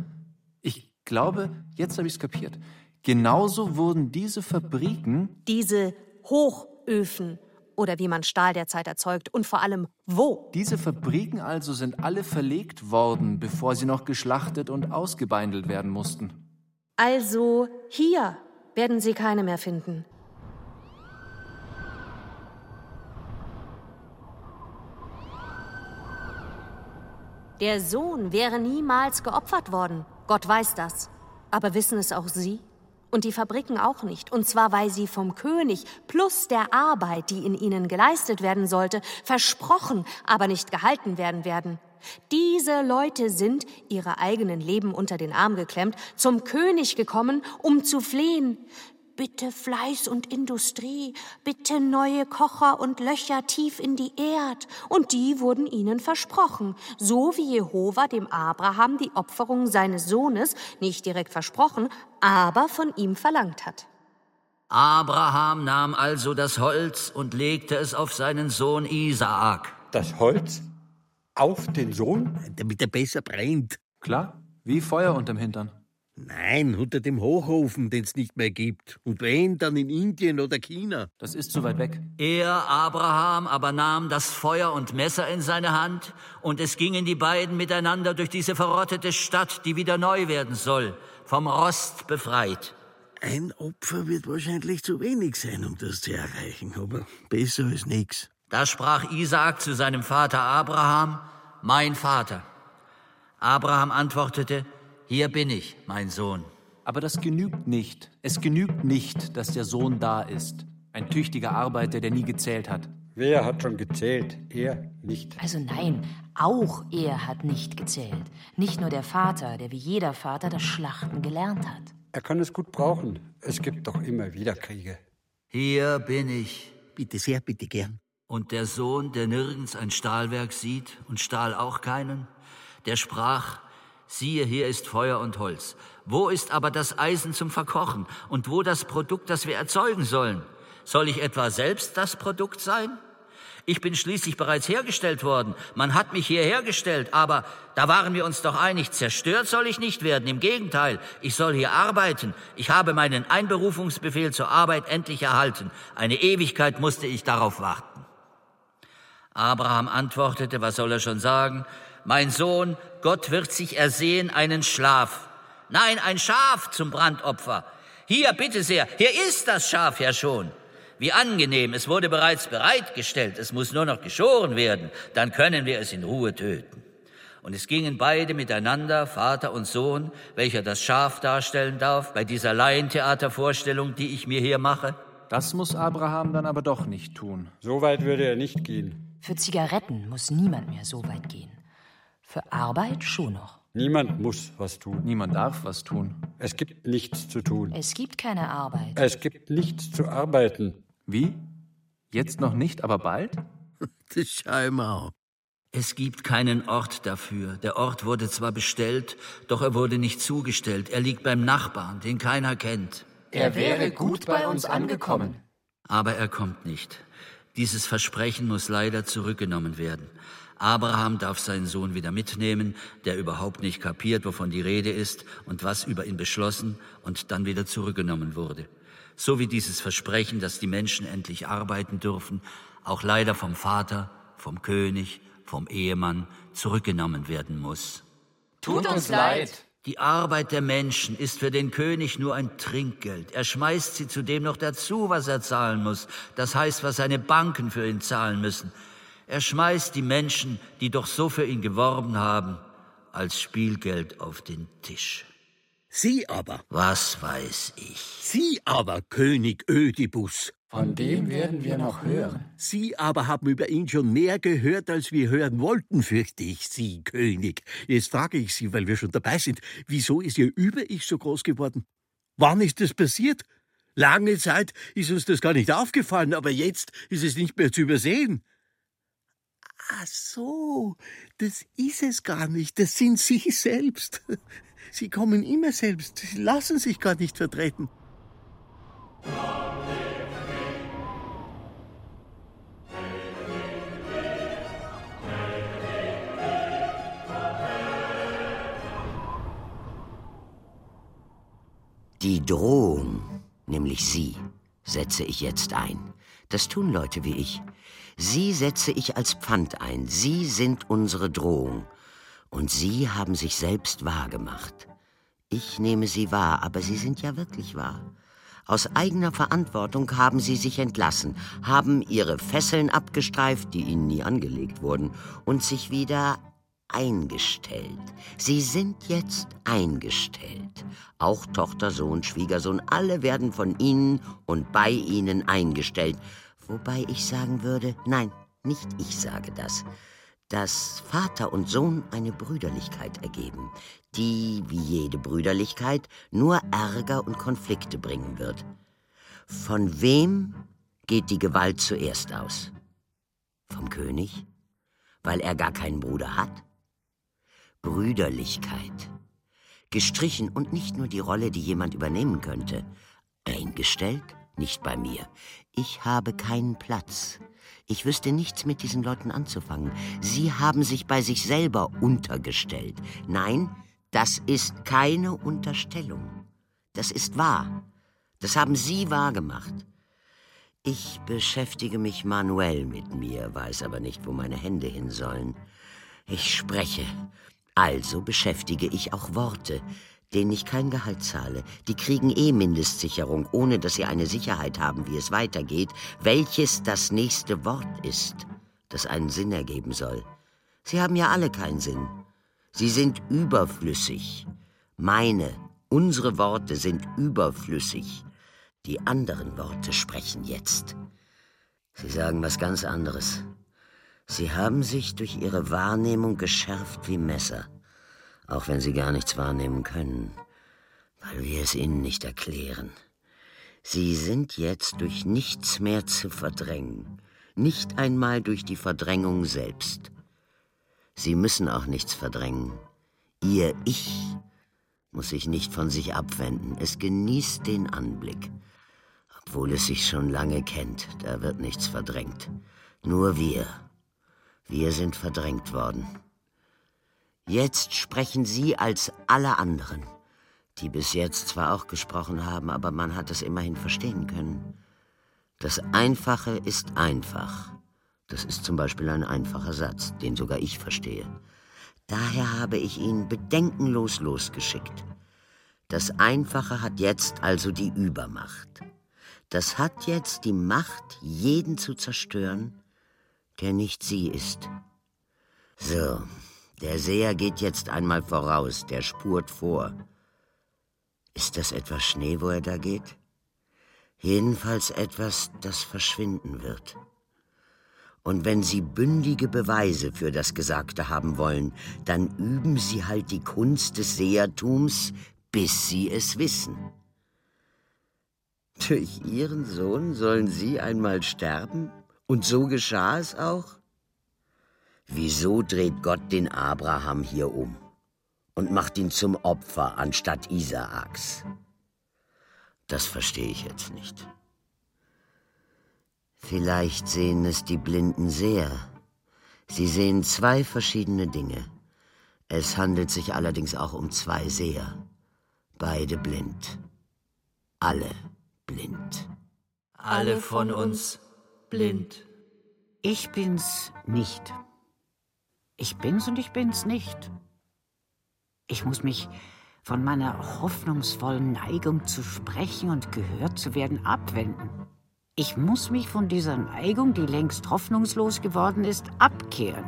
ich glaube, jetzt habe ich es kapiert, genauso wurden diese Fabriken, diese Hochöfen oder wie man Stahl derzeit erzeugt und vor allem wo. Diese Fabriken also sind alle verlegt worden, bevor sie noch geschlachtet und ausgebeindelt werden mussten. Also hier werden Sie keine mehr finden. Der Sohn wäre niemals geopfert worden. Gott weiß das. Aber wissen es auch Sie? Und die Fabriken auch nicht. Und zwar, weil sie vom König plus der Arbeit, die in ihnen geleistet werden sollte, versprochen, aber nicht gehalten werden werden. Diese Leute sind, ihre eigenen Leben unter den Arm geklemmt, zum König gekommen, um zu flehen. Bitte Fleiß und Industrie, bitte neue Kocher und Löcher tief in die Erd. Und die wurden ihnen versprochen, so wie Jehova dem Abraham die Opferung seines Sohnes nicht direkt versprochen, aber von ihm verlangt hat. Abraham nahm also das Holz und legte es auf seinen Sohn Isaak. Das Holz? Auf den Sohn? Damit er besser brennt. Klar, wie Feuer unterm Hintern. Nein, unter dem Hochofen, den es nicht mehr gibt. Und wenn, dann in Indien oder China. Das ist zu weit weg. Er, Abraham, aber nahm das Feuer und Messer in seine Hand, und es gingen die beiden miteinander durch diese verrottete Stadt, die wieder neu werden soll, vom Rost befreit. Ein Opfer wird wahrscheinlich zu wenig sein, um das zu erreichen, aber besser als nichts. Da sprach Isaak zu seinem Vater Abraham, mein Vater. Abraham antwortete, hier bin ich, mein Sohn. Aber das genügt nicht. Es genügt nicht, dass der Sohn da ist. Ein tüchtiger Arbeiter, der nie gezählt hat. Wer hat schon gezählt? Er nicht. Also nein, auch er hat nicht gezählt. Nicht nur der Vater, der wie jeder Vater das Schlachten gelernt hat. Er kann es gut brauchen. Es gibt doch immer wieder Kriege. Hier bin ich. Bitte sehr, bitte gern. Und der Sohn, der nirgends ein Stahlwerk sieht und Stahl auch keinen, der sprach, Siehe, hier ist Feuer und Holz. Wo ist aber das Eisen zum Verkochen und wo das Produkt, das wir erzeugen sollen? Soll ich etwa selbst das Produkt sein? Ich bin schließlich bereits hergestellt worden. Man hat mich hierher gestellt, aber da waren wir uns doch einig, zerstört soll ich nicht werden. Im Gegenteil, ich soll hier arbeiten. Ich habe meinen Einberufungsbefehl zur Arbeit endlich erhalten. Eine Ewigkeit musste ich darauf warten. Abraham antwortete, was soll er schon sagen? Mein Sohn, Gott wird sich ersehen einen Schlaf. Nein, ein Schaf zum Brandopfer. Hier, bitte sehr, hier ist das Schaf ja schon. Wie angenehm, es wurde bereits bereitgestellt, es muss nur noch geschoren werden, dann können wir es in Ruhe töten. Und es gingen beide miteinander, Vater und Sohn, welcher das Schaf darstellen darf, bei dieser Laientheatervorstellung, die ich mir hier mache. Das muss Abraham dann aber doch nicht tun. So weit würde er nicht gehen. Für Zigaretten muss niemand mehr so weit gehen. Für Arbeit schon noch. Niemand muss was tun. Niemand darf was tun. Es gibt nichts zu tun. Es gibt keine Arbeit. Es gibt nichts zu arbeiten. Wie? Jetzt noch nicht, aber bald? Das Scheißmaul. Es gibt keinen Ort dafür. Der Ort wurde zwar bestellt, doch er wurde nicht zugestellt. Er liegt beim Nachbarn, den keiner kennt. Er wäre gut bei uns angekommen. Aber er kommt nicht. Dieses Versprechen muss leider zurückgenommen werden. Abraham darf seinen Sohn wieder mitnehmen, der überhaupt nicht kapiert, wovon die Rede ist und was über ihn beschlossen und dann wieder zurückgenommen wurde so wie dieses Versprechen, dass die Menschen endlich arbeiten dürfen, auch leider vom Vater, vom König, vom Ehemann zurückgenommen werden muss. Tut uns leid. Die Arbeit der Menschen ist für den König nur ein Trinkgeld. Er schmeißt sie zudem noch dazu, was er zahlen muss. Das heißt, was seine Banken für ihn zahlen müssen. Er schmeißt die Menschen, die doch so für ihn geworben haben, als Spielgeld auf den Tisch. Sie aber. Was weiß ich? Sie aber, König Ödipus. Von dem werden wir noch hören. Sie aber haben über ihn schon mehr gehört, als wir hören wollten, fürchte ich, Sie, König. Jetzt frage ich Sie, weil wir schon dabei sind, wieso ist Ihr Über-Ich so groß geworden? Wann ist das passiert? Lange Zeit ist uns das gar nicht aufgefallen, aber jetzt ist es nicht mehr zu übersehen. Ach so, das ist es gar nicht, das sind Sie selbst. Sie kommen immer selbst. Sie lassen sich gar nicht vertreten. Die Drohung, nämlich Sie, setze ich jetzt ein. Das tun Leute wie ich. Sie setze ich als Pfand ein. Sie sind unsere Drohung. Und Sie haben sich selbst wahr gemacht. Ich nehme Sie wahr, aber Sie sind ja wirklich wahr. Aus eigener Verantwortung haben Sie sich entlassen, haben Ihre Fesseln abgestreift, die Ihnen nie angelegt wurden, und sich wieder eingestellt. Sie sind jetzt eingestellt. Auch Tochter, Sohn, Schwiegersohn, alle werden von Ihnen und bei Ihnen eingestellt. Wobei ich sagen würde, nein, nicht ich sage das dass Vater und Sohn eine Brüderlichkeit ergeben, die, wie jede Brüderlichkeit, nur Ärger und Konflikte bringen wird. Von wem geht die Gewalt zuerst aus? Vom König? Weil er gar keinen Bruder hat? Brüderlichkeit. Gestrichen und nicht nur die Rolle, die jemand übernehmen könnte. Eingestellt? Nicht bei mir. Ich habe keinen Platz. Ich wüsste nichts mit diesen Leuten anzufangen. Sie haben sich bei sich selber untergestellt. Nein, das ist keine Unterstellung. Das ist wahr. Das haben Sie wahrgemacht. Ich beschäftige mich manuell mit mir, weiß aber nicht, wo meine Hände hin sollen. Ich spreche. Also beschäftige ich auch Worte, denen ich kein Gehalt zahle. Die kriegen eh Mindestsicherung, ohne dass sie eine Sicherheit haben, wie es weitergeht, welches das nächste Wort ist, das einen Sinn ergeben soll. Sie haben ja alle keinen Sinn. Sie sind überflüssig. Meine, unsere Worte sind überflüssig. Die anderen Worte sprechen jetzt. Sie sagen was ganz anderes. Sie haben sich durch ihre Wahrnehmung geschärft wie Messer auch wenn sie gar nichts wahrnehmen können, weil wir es ihnen nicht erklären. Sie sind jetzt durch nichts mehr zu verdrängen, nicht einmal durch die Verdrängung selbst. Sie müssen auch nichts verdrängen. Ihr Ich muss sich nicht von sich abwenden. Es genießt den Anblick. Obwohl es sich schon lange kennt, da wird nichts verdrängt. Nur wir. Wir sind verdrängt worden. Jetzt sprechen Sie als alle anderen, die bis jetzt zwar auch gesprochen haben, aber man hat es immerhin verstehen können. Das Einfache ist einfach. Das ist zum Beispiel ein einfacher Satz, den sogar ich verstehe. Daher habe ich ihn bedenkenlos losgeschickt. Das Einfache hat jetzt also die Übermacht. Das hat jetzt die Macht, jeden zu zerstören, der nicht sie ist. So, der Seher geht jetzt einmal voraus, der spurt vor. Ist das etwas Schnee, wo er da geht? Jedenfalls etwas, das verschwinden wird. Und wenn Sie bündige Beweise für das Gesagte haben wollen, dann üben Sie halt die Kunst des Sehertums, bis Sie es wissen. Durch Ihren Sohn sollen Sie einmal sterben? Und so geschah es auch? Wieso dreht Gott den Abraham hier um und macht ihn zum Opfer anstatt Isaaks? Das verstehe ich jetzt nicht. Vielleicht sehen es die Blinden sehr. Sie sehen zwei verschiedene Dinge. Es handelt sich allerdings auch um zwei Seher. Beide blind. Alle blind. Alle von uns blind. Ich bin's nicht. Ich bin's und ich bin's nicht. Ich muss mich von meiner hoffnungsvollen Neigung zu sprechen und gehört zu werden abwenden. Ich muss mich von dieser Neigung, die längst hoffnungslos geworden ist, abkehren.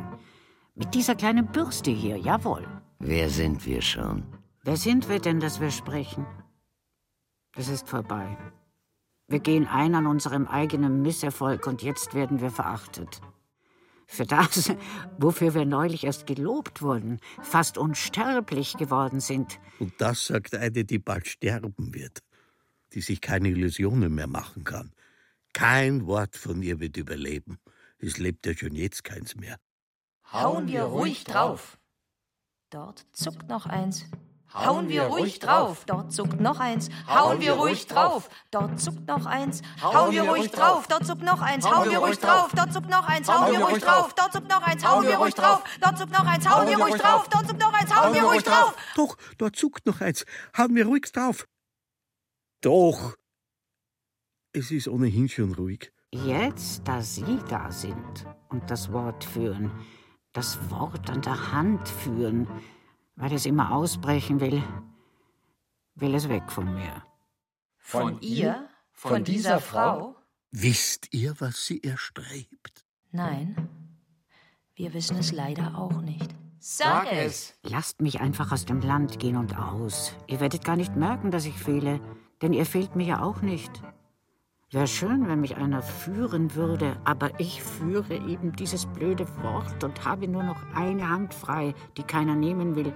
Mit dieser kleinen Bürste hier, jawohl. Wer sind wir schon? Wer sind wir denn, dass wir sprechen? Das ist vorbei. Wir gehen ein an unserem eigenen Misserfolg und jetzt werden wir verachtet. Für das, wofür wir neulich erst gelobt wurden, fast unsterblich geworden sind. Und das sagt eine, die bald sterben wird, die sich keine Illusionen mehr machen kann. Kein Wort von ihr wird überleben. Es lebt ja schon jetzt keins mehr. Hauen wir ruhig drauf. Dort zuckt noch eins. Hauen wir ruhig drauf. Dort zuckt noch eins. Hauen wir ruhig drauf. Dort zuckt noch eins. Hauen wir ruhig drauf. Dort zuckt noch eins. Hauen wir ruhig drauf. Dort zuckt noch eins. Hauen wir ruhig drauf. Dort zuckt noch eins. Hauen wir ruhig drauf. Dort zuckt noch eins. Hauen wir ruhig drauf. Dort zuckt noch eins. Hauen wir ruhig drauf. Doch, dort zuckt noch eins. Hauen wir ruhig drauf. Doch. Es ist ohnehin schon ruhig. Jetzt, da Sie da sind und das Wort führen, das Wort an der Hand führen, weil es immer ausbrechen will, will es weg von mir. Von ihr? Von dieser Frau? Wisst ihr, was sie erstrebt? Nein, wir wissen es leider auch nicht. Sag es! Lasst mich einfach aus dem Land gehen und aus. Ihr werdet gar nicht merken, dass ich fehle, denn ihr fehlt mir ja auch nicht. Wäre schön, wenn mich einer führen würde, aber ich führe eben dieses blöde Wort und habe nur noch eine Hand frei, die keiner nehmen will.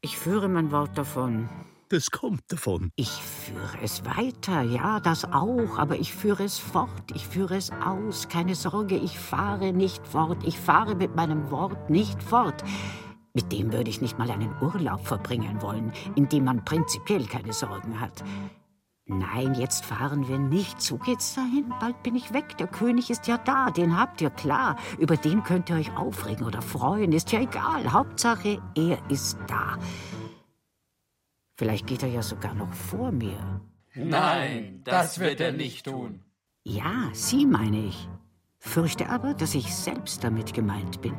Ich führe mein Wort davon. Das kommt davon. Ich führe es weiter, ja, das auch, aber ich führe es fort, ich führe es aus. Keine Sorge, ich fahre nicht fort, ich fahre mit meinem Wort nicht fort. Mit dem würde ich nicht mal einen Urlaub verbringen wollen, in dem man prinzipiell keine Sorgen hat. Nein, jetzt fahren wir nicht. So geht's dahin. Bald bin ich weg. Der König ist ja da. Den habt ihr klar. Über den könnt ihr euch aufregen oder freuen. Ist ja egal. Hauptsache, er ist da. Vielleicht geht er ja sogar noch vor mir. Nein, das wird er nicht tun. Ja, Sie meine ich. Fürchte aber, dass ich selbst damit gemeint bin.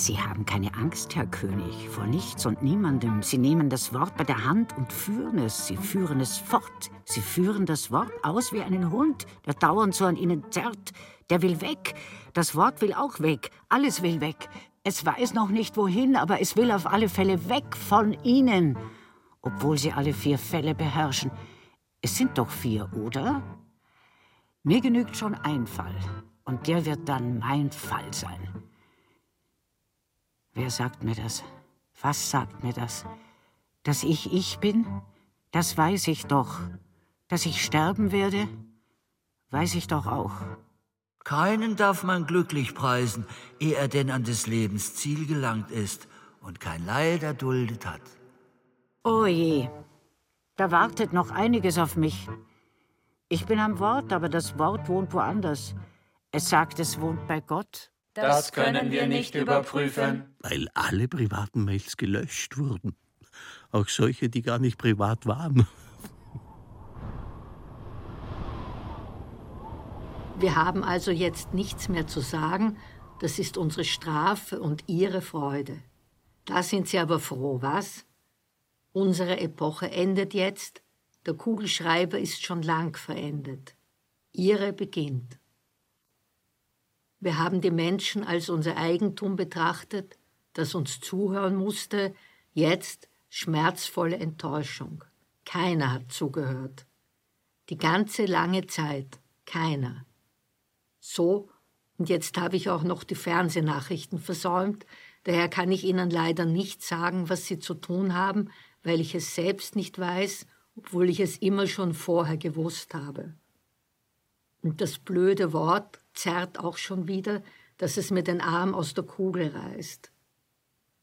Sie haben keine Angst, Herr König, vor nichts und niemandem. Sie nehmen das Wort bei der Hand und führen es. Sie führen es fort. Sie führen das Wort aus wie einen Hund, der dauernd so an Ihnen zerrt. Der will weg. Das Wort will auch weg. Alles will weg. Es weiß noch nicht wohin, aber es will auf alle Fälle weg von Ihnen. Obwohl Sie alle vier Fälle beherrschen. Es sind doch vier, oder? Mir genügt schon ein Fall. Und der wird dann mein Fall sein. Wer sagt mir das? Was sagt mir das? Dass ich ich bin? Das weiß ich doch. Dass ich sterben werde? Weiß ich doch auch. Keinen darf man glücklich preisen, ehe er denn an des Lebens Ziel gelangt ist und kein Leid erduldet hat. Oh je, da wartet noch einiges auf mich. Ich bin am Wort, aber das Wort wohnt woanders. Es sagt, es wohnt bei Gott. Das können wir nicht überprüfen. Weil alle privaten Mails gelöscht wurden. Auch solche, die gar nicht privat waren. Wir haben also jetzt nichts mehr zu sagen. Das ist unsere Strafe und Ihre Freude. Da sind Sie aber froh, was? Unsere Epoche endet jetzt. Der Kugelschreiber ist schon lang verendet. Ihre beginnt. Wir haben die Menschen als unser Eigentum betrachtet, das uns zuhören musste, jetzt schmerzvolle Enttäuschung. Keiner hat zugehört. Die ganze lange Zeit keiner. So, und jetzt habe ich auch noch die Fernsehnachrichten versäumt, daher kann ich Ihnen leider nicht sagen, was Sie zu tun haben, weil ich es selbst nicht weiß, obwohl ich es immer schon vorher gewusst habe. Und das blöde Wort zerrt auch schon wieder, dass es mir den Arm aus der Kugel reißt.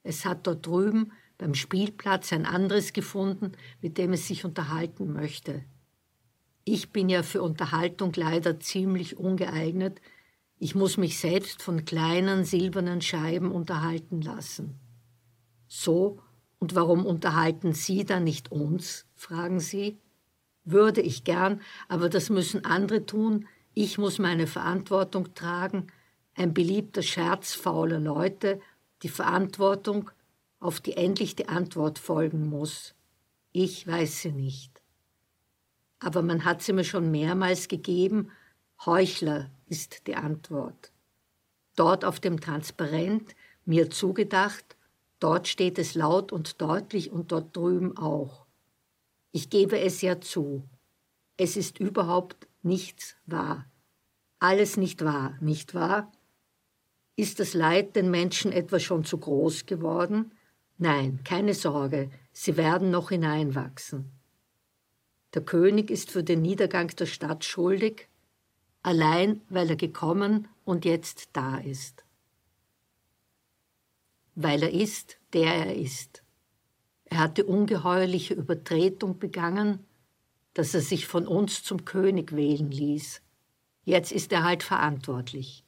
Es hat dort drüben beim Spielplatz ein anderes gefunden, mit dem es sich unterhalten möchte. Ich bin ja für Unterhaltung leider ziemlich ungeeignet. Ich muss mich selbst von kleinen silbernen Scheiben unterhalten lassen. So, und warum unterhalten Sie dann nicht uns? fragen Sie. Würde ich gern, aber das müssen andere tun. Ich muss meine Verantwortung tragen. Ein beliebter Scherz fauler Leute, die Verantwortung, auf die endlich die Antwort folgen muss. Ich weiß sie nicht aber man hat sie mir schon mehrmals gegeben. Heuchler ist die Antwort. Dort auf dem Transparent, mir zugedacht, dort steht es laut und deutlich und dort drüben auch. Ich gebe es ja zu. Es ist überhaupt nichts wahr. Alles nicht wahr, nicht wahr? Ist das Leid den Menschen etwa schon zu groß geworden? Nein, keine Sorge, sie werden noch hineinwachsen. Der König ist für den Niedergang der Stadt schuldig, allein weil er gekommen und jetzt da ist. Weil er ist, der er ist. Er hat die ungeheuerliche Übertretung begangen, dass er sich von uns zum König wählen ließ. Jetzt ist er halt verantwortlich.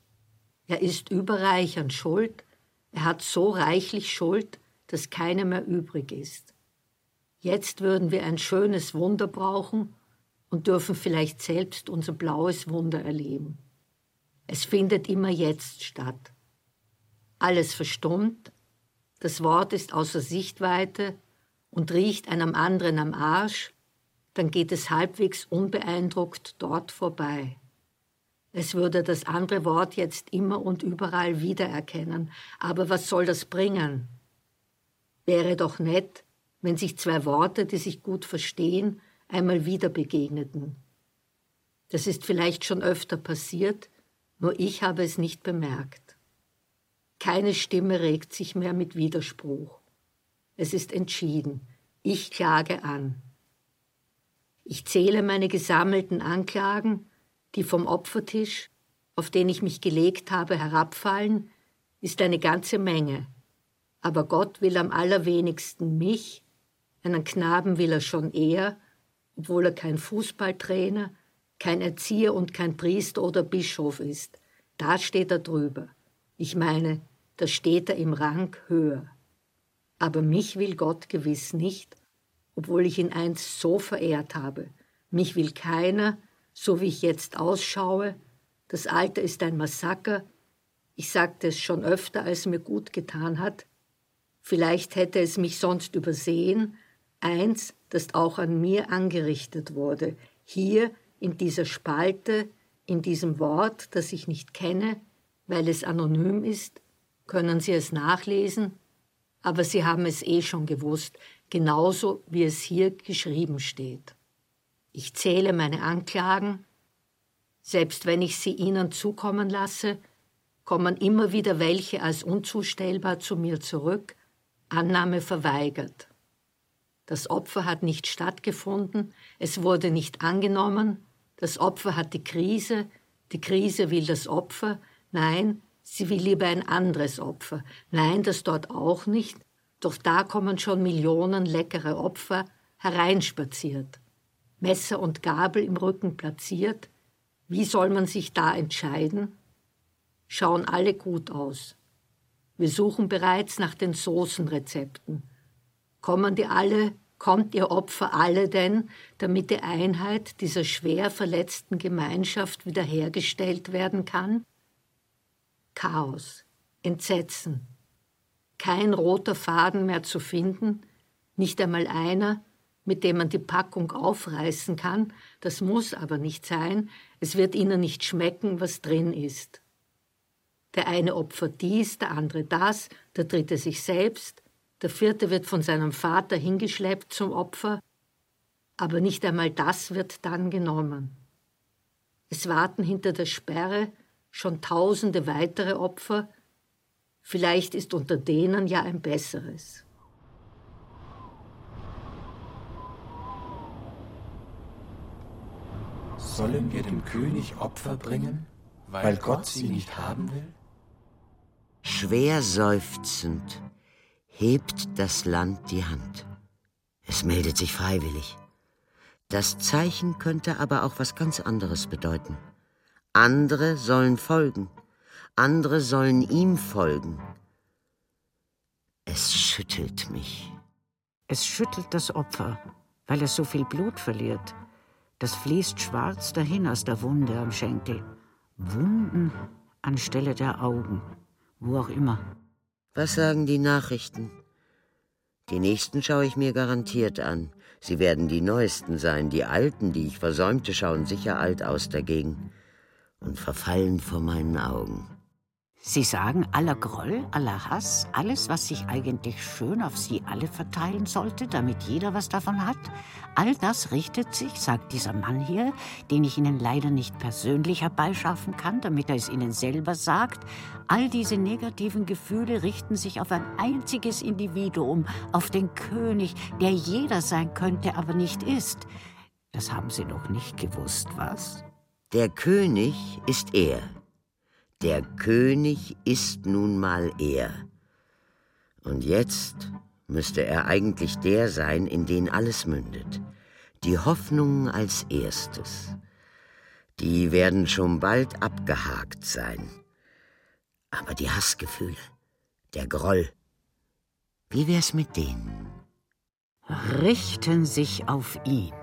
Er ist überreich an Schuld, er hat so reichlich Schuld, dass keine mehr übrig ist. Jetzt würden wir ein schönes Wunder brauchen und dürfen vielleicht selbst unser blaues Wunder erleben. Es findet immer jetzt statt. Alles verstummt, das Wort ist außer Sichtweite und riecht einem anderen am Arsch, dann geht es halbwegs unbeeindruckt dort vorbei. Es würde das andere Wort jetzt immer und überall wiedererkennen, aber was soll das bringen? Wäre doch nett, wenn sich zwei Worte, die sich gut verstehen, einmal wieder begegneten. Das ist vielleicht schon öfter passiert, nur ich habe es nicht bemerkt. Keine Stimme regt sich mehr mit Widerspruch. Es ist entschieden. Ich klage an. Ich zähle meine gesammelten Anklagen, die vom Opfertisch, auf den ich mich gelegt habe, herabfallen, ist eine ganze Menge. Aber Gott will am allerwenigsten mich, einen Knaben will er schon eher, obwohl er kein Fußballtrainer, kein Erzieher und kein Priester oder Bischof ist. Da steht er drüber. Ich meine, da steht er im Rang höher. Aber mich will Gott gewiss nicht, obwohl ich ihn einst so verehrt habe. Mich will keiner, so wie ich jetzt ausschaue. Das Alter ist ein Massaker. Ich sagte es schon öfter, als mir gut getan hat. Vielleicht hätte es mich sonst übersehen, eins, das auch an mir angerichtet wurde, hier in dieser Spalte, in diesem Wort, das ich nicht kenne, weil es anonym ist, können Sie es nachlesen, aber Sie haben es eh schon gewusst, genauso wie es hier geschrieben steht. Ich zähle meine Anklagen, selbst wenn ich sie Ihnen zukommen lasse, kommen immer wieder welche als unzustellbar zu mir zurück, Annahme verweigert. Das Opfer hat nicht stattgefunden, es wurde nicht angenommen, das Opfer hat die Krise, die Krise will das Opfer, nein, sie will lieber ein anderes Opfer, nein, das dort auch nicht, Doch da kommen schon Millionen leckere Opfer hereinspaziert, Messer und Gabel im Rücken platziert. Wie soll man sich da entscheiden? Schauen alle gut aus. Wir suchen bereits nach den Soßenrezepten. Kommen die alle, kommt ihr Opfer alle denn, damit die Einheit dieser schwer verletzten Gemeinschaft wiederhergestellt werden kann? Chaos, Entsetzen, kein roter Faden mehr zu finden, nicht einmal einer, mit dem man die Packung aufreißen kann, das muss aber nicht sein, es wird ihnen nicht schmecken, was drin ist. Der eine opfert dies, der andere das, der dritte sich selbst, der vierte wird von seinem Vater hingeschleppt zum Opfer, aber nicht einmal das wird dann genommen. Es warten hinter der Sperre schon tausende weitere Opfer, vielleicht ist unter denen ja ein besseres. Sollen wir dem König Opfer bringen, weil Gott sie nicht haben will? Schwer seufzend hebt das Land die Hand. Es meldet sich freiwillig. Das Zeichen könnte aber auch was ganz anderes bedeuten. Andere sollen folgen, andere sollen ihm folgen. Es schüttelt mich. Es schüttelt das Opfer, weil es so viel Blut verliert. Das fließt schwarz dahin aus der Wunde am Schenkel. Wunden anstelle der Augen, wo auch immer. Was sagen die Nachrichten? Die nächsten schaue ich mir garantiert an. Sie werden die neuesten sein. Die alten, die ich versäumte, schauen sicher alt aus dagegen und verfallen vor meinen Augen. Sie sagen, aller Groll, aller Hass, alles, was sich eigentlich schön auf Sie alle verteilen sollte, damit jeder was davon hat, all das richtet sich, sagt dieser Mann hier, den ich Ihnen leider nicht persönlich herbeischaffen kann, damit er es Ihnen selber sagt, all diese negativen Gefühle richten sich auf ein einziges Individuum, auf den König, der jeder sein könnte, aber nicht ist. Das haben Sie noch nicht gewusst, was? Der König ist er. Der König ist nun mal er. Und jetzt müsste er eigentlich der sein, in den alles mündet. Die Hoffnungen als erstes. Die werden schon bald abgehakt sein. Aber die Hassgefühle, der Groll, wie wär's mit denen? Richten sich auf ihn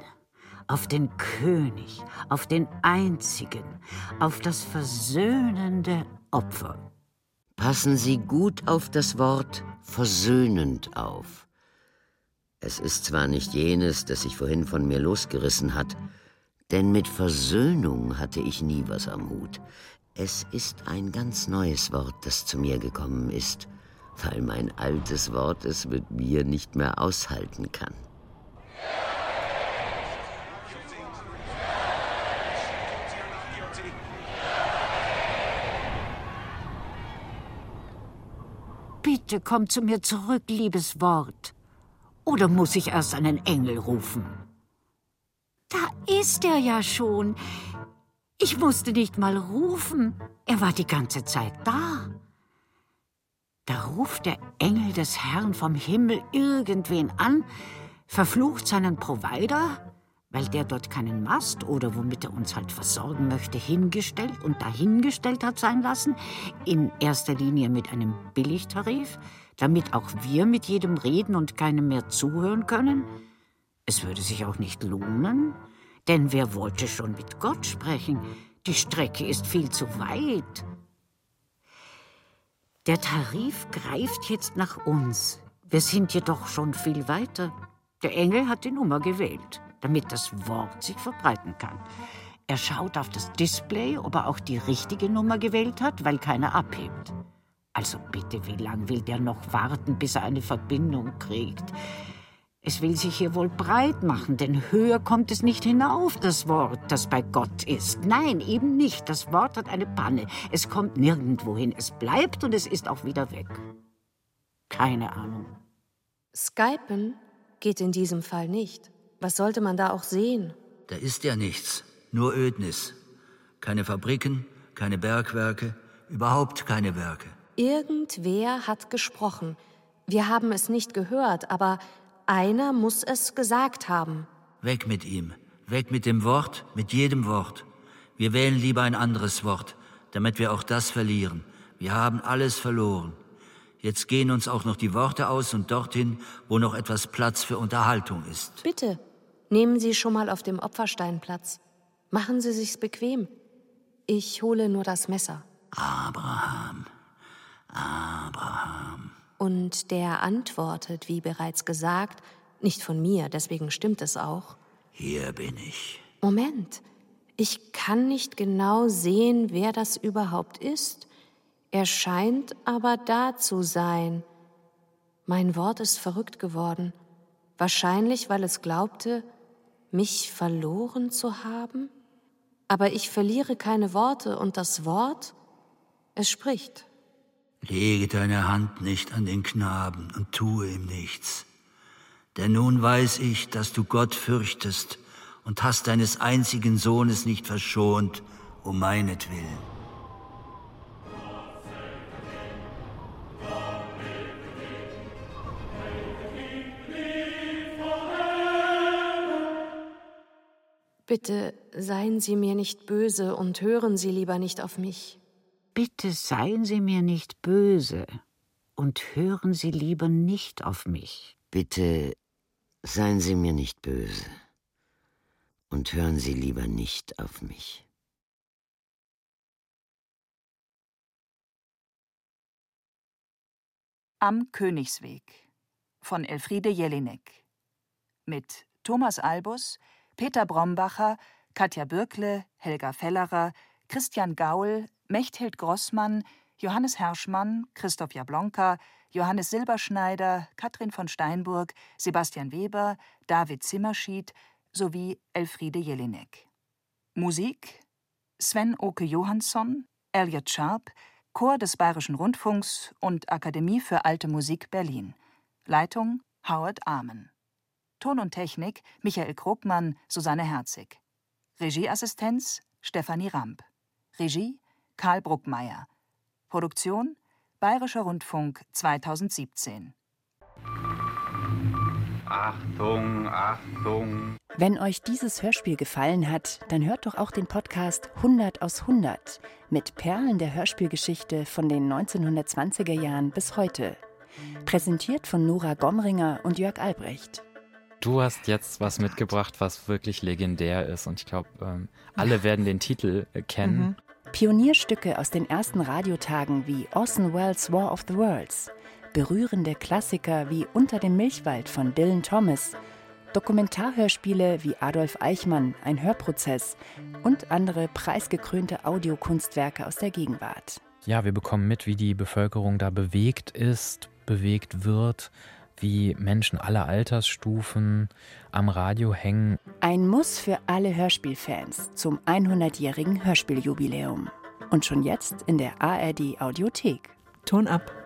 auf den König, auf den einzigen, auf das versöhnende Opfer. Passen Sie gut auf das Wort versöhnend auf. Es ist zwar nicht jenes, das sich vorhin von mir losgerissen hat, denn mit Versöhnung hatte ich nie was am Hut. Es ist ein ganz neues Wort, das zu mir gekommen ist, weil mein altes Wort es mit mir nicht mehr aushalten kann. Bitte komm zu mir zurück, liebes Wort. Oder muss ich erst einen Engel rufen? Da ist er ja schon. Ich musste nicht mal rufen. Er war die ganze Zeit da. Da ruft der Engel des Herrn vom Himmel irgendwen an, verflucht seinen Provider, weil der dort keinen Mast oder womit er uns halt versorgen möchte, hingestellt und dahingestellt hat sein lassen, in erster Linie mit einem Billigtarif, damit auch wir mit jedem reden und keinem mehr zuhören können? Es würde sich auch nicht lohnen, denn wer wollte schon mit Gott sprechen? Die Strecke ist viel zu weit. Der Tarif greift jetzt nach uns. Wir sind jedoch schon viel weiter. Der Engel hat die Nummer gewählt damit das Wort sich verbreiten kann. Er schaut auf das Display, ob er auch die richtige Nummer gewählt hat, weil keiner abhebt. Also bitte, wie lang will der noch warten, bis er eine Verbindung kriegt? Es will sich hier wohl breit machen, denn höher kommt es nicht hinauf, das Wort, das bei Gott ist. Nein, eben nicht. Das Wort hat eine Panne. Es kommt nirgendwo hin. Es bleibt und es ist auch wieder weg. Keine Ahnung. Skypen geht in diesem Fall nicht. Was sollte man da auch sehen? Da ist ja nichts, nur Ödnis. Keine Fabriken, keine Bergwerke, überhaupt keine Werke. Irgendwer hat gesprochen. Wir haben es nicht gehört, aber einer muss es gesagt haben. Weg mit ihm. Weg mit dem Wort, mit jedem Wort. Wir wählen lieber ein anderes Wort, damit wir auch das verlieren. Wir haben alles verloren. Jetzt gehen uns auch noch die Worte aus und dorthin, wo noch etwas Platz für Unterhaltung ist. Bitte, nehmen Sie schon mal auf dem Opferstein Platz. Machen Sie sich's bequem. Ich hole nur das Messer. Abraham, Abraham. Und der antwortet, wie bereits gesagt, nicht von mir, deswegen stimmt es auch. Hier bin ich. Moment, ich kann nicht genau sehen, wer das überhaupt ist. Er scheint aber da zu sein. Mein Wort ist verrückt geworden, wahrscheinlich weil es glaubte, mich verloren zu haben. Aber ich verliere keine Worte und das Wort, es spricht. Lege deine Hand nicht an den Knaben und tue ihm nichts. Denn nun weiß ich, dass du Gott fürchtest und hast deines einzigen Sohnes nicht verschont, um meinetwillen. Bitte seien Sie mir nicht böse und hören Sie lieber nicht auf mich. Bitte seien Sie mir nicht böse und hören Sie lieber nicht auf mich. Bitte seien Sie mir nicht böse und hören Sie lieber nicht auf mich. Am Königsweg von Elfriede Jelinek mit Thomas Albus, Peter Brombacher, Katja Birkle, Helga Fellerer, Christian Gaul, Mechthild Grossmann, Johannes Herschmann, Christoph Jablonka, Johannes Silberschneider, Katrin von Steinburg, Sebastian Weber, David Zimmerschied sowie Elfriede Jelinek. Musik Sven Oke Johansson, Elliot Sharp, Chor des Bayerischen Rundfunks und Akademie für Alte Musik Berlin. Leitung Howard Amen. Ton und Technik Michael Krogmann, Susanne Herzig. Regieassistenz Stefanie Ramp. Regie Karl Bruckmeier. Produktion Bayerischer Rundfunk 2017. Achtung, Achtung. Wenn euch dieses Hörspiel gefallen hat, dann hört doch auch den Podcast 100 aus 100 mit Perlen der Hörspielgeschichte von den 1920er Jahren bis heute. Präsentiert von Nora Gomringer und Jörg Albrecht. Du hast jetzt was mitgebracht, was wirklich legendär ist und ich glaube, ähm, alle werden den Titel äh, kennen. Mhm. Pionierstücke aus den ersten Radiotagen wie Orson Welles' War of the Worlds, berührende Klassiker wie Unter dem Milchwald von Dylan Thomas, Dokumentarhörspiele wie Adolf Eichmann, ein Hörprozess und andere preisgekrönte Audiokunstwerke aus der Gegenwart. Ja, wir bekommen mit, wie die Bevölkerung da bewegt ist, bewegt wird wie Menschen aller Altersstufen am Radio hängen. Ein Muss für alle Hörspielfans zum 100-jährigen Hörspieljubiläum. Und schon jetzt in der ARD Audiothek. Ton ab.